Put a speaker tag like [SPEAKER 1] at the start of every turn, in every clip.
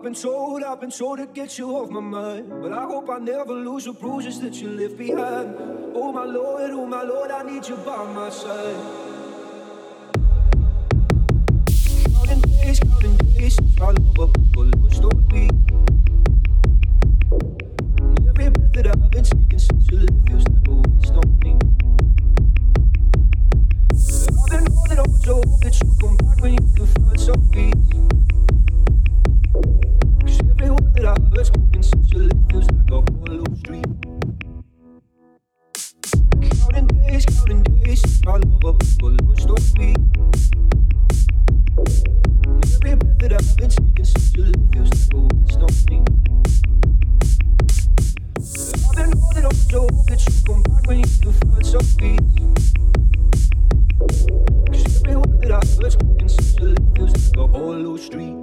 [SPEAKER 1] I've been told, I've been told to get you off my mind. But I hope I never lose the bruises that you left behind. Oh my lord, oh my lord, I need you by my side. Counting days, counting days, since our love lost on me. And every breath that I've been taking since you left feels like a waste on me. I've been holding on to hope that you come back when you can find some peace feels like a hollow street. Counting days, counting days, my love. Every breath that I've been taking such a lift feels like a waste on me. I've been holding on hope that you come back when you some every word that I've feels like a hollow street.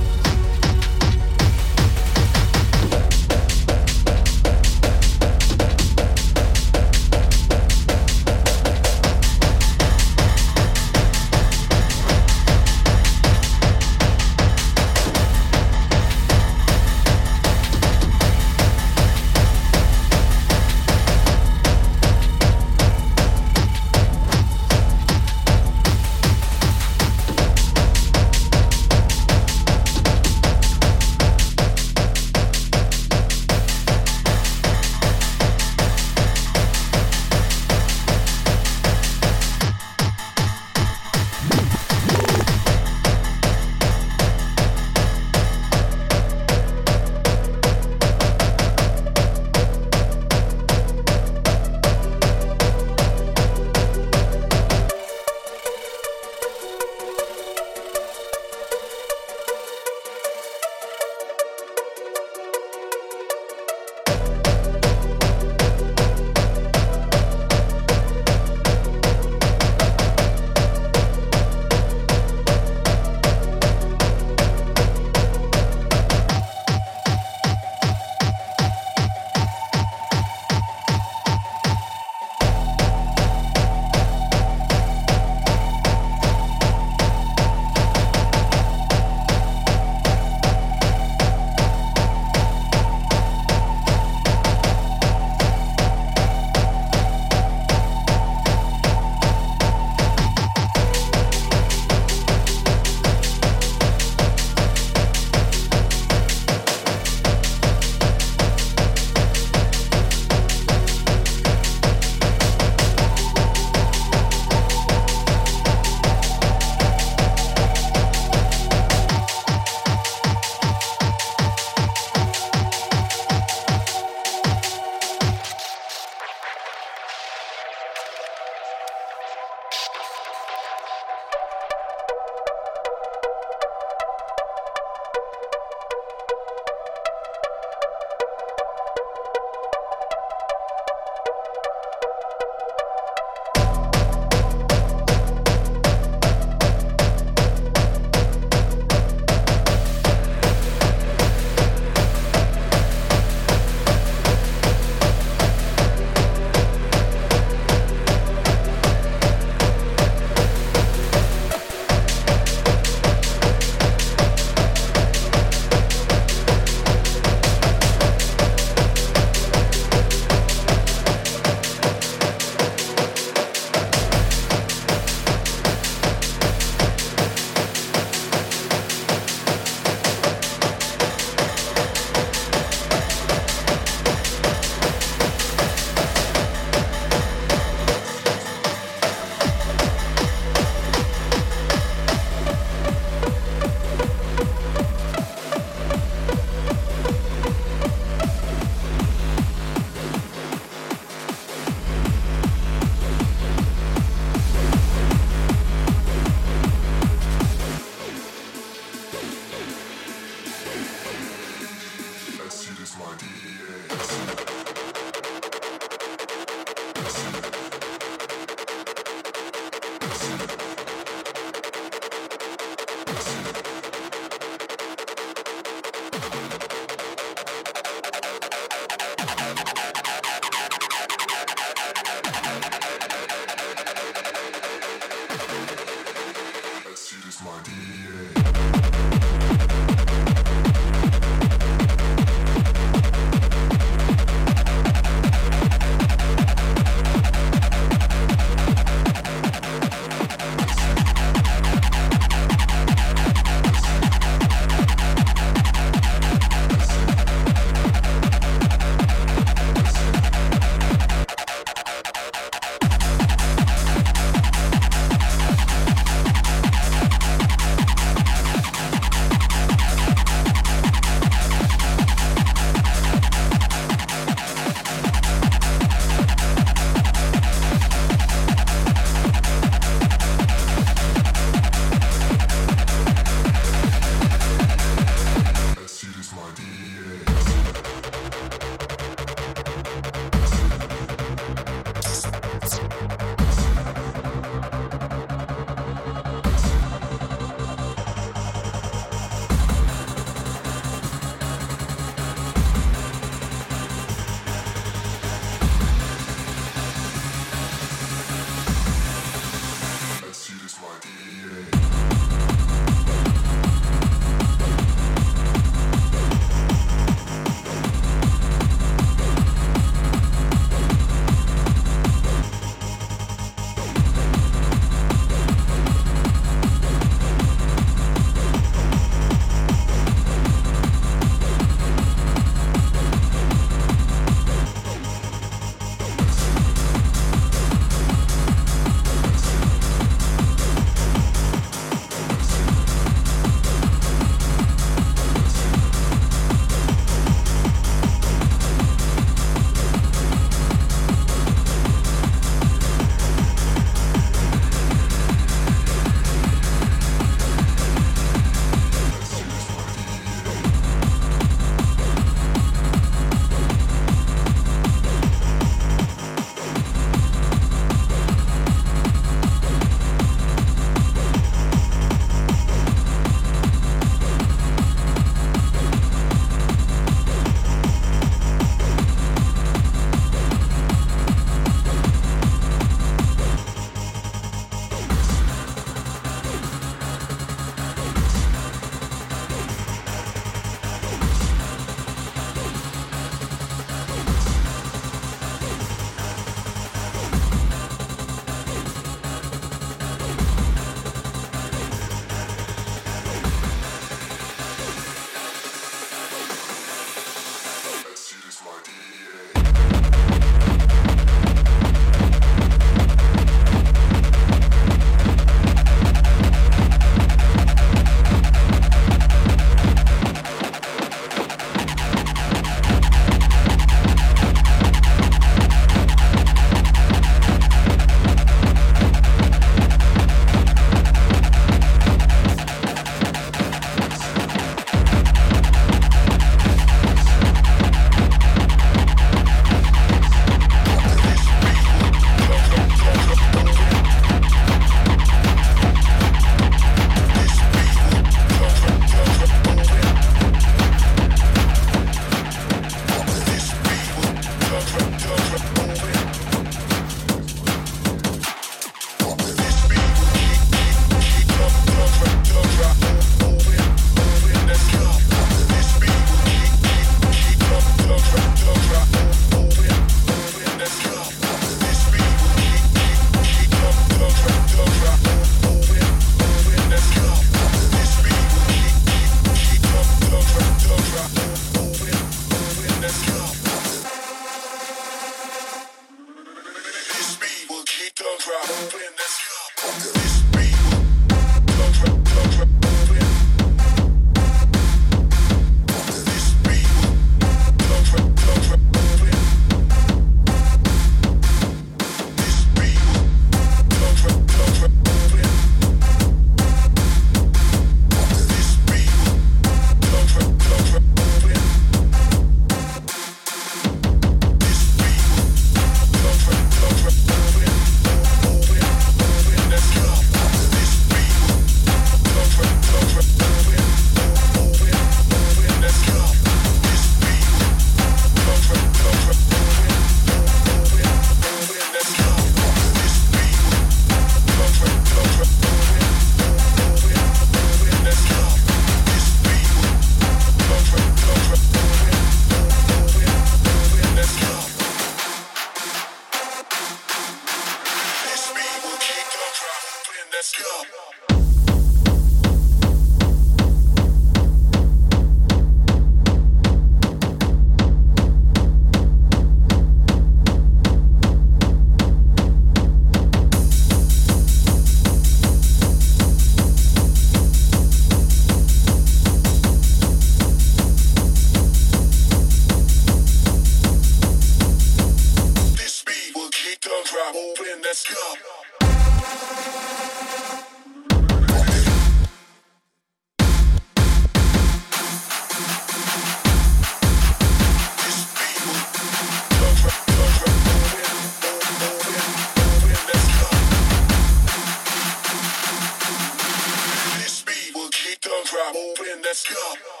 [SPEAKER 2] Let's
[SPEAKER 1] go.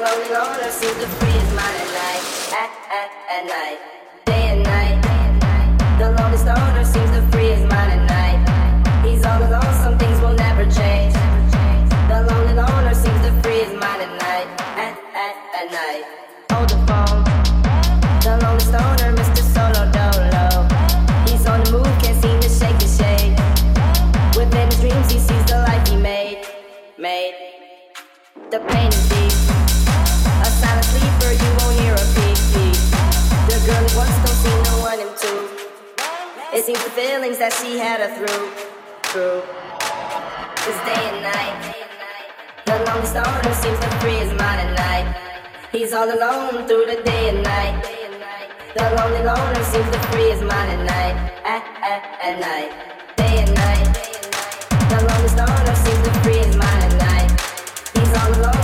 [SPEAKER 1] The
[SPEAKER 3] pain is deep. at, silent sleeper, girl who once don't see no one him too. It seems the feelings that she had are through, through. Cause day and night, the longest on seems to free is mine at night. He's all alone through the day and night. The lonely loner seems to free is mine at night, at, at, at night, day and night. The longest loner seems to free is mine at night. He's all alone.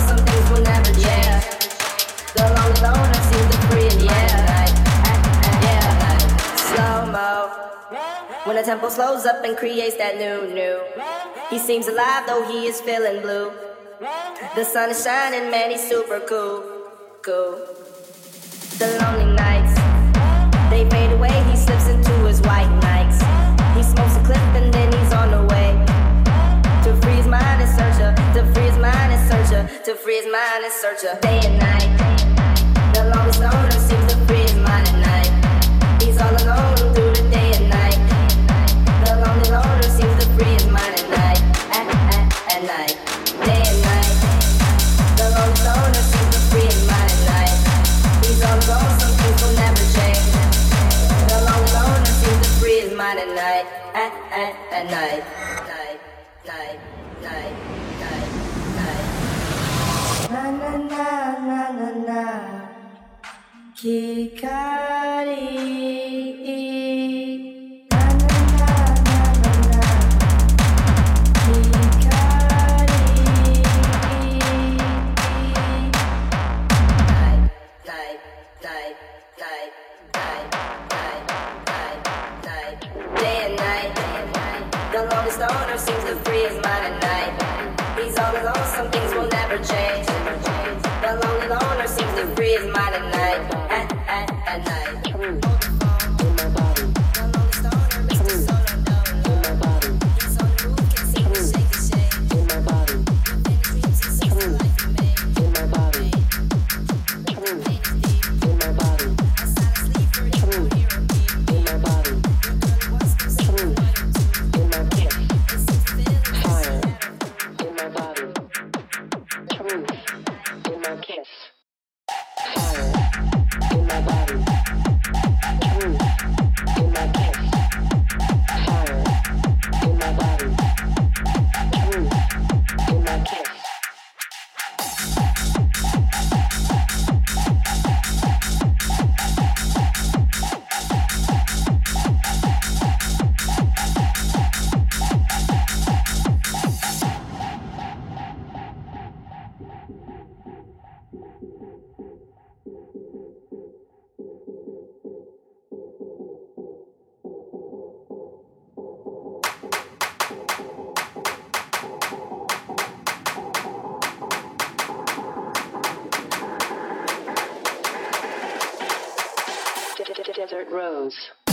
[SPEAKER 3] When the tempo slows up and creates that new, new. He seems alive though he is feeling blue. The sun is shining, man, he's super cool, cool. The lonely nights, they fade away. He slips into his white nights. He smokes a clip and then he's on the way to free his mind and search her, to free his mind and search her, to free his mind and search her. Day and night, the lonely stoner at night, day and night. The seems to free some things will never change. The seems to free his mind at night, at, at, at night, night, night, night, night, night. Na na na na na na.
[SPEAKER 4] Rose.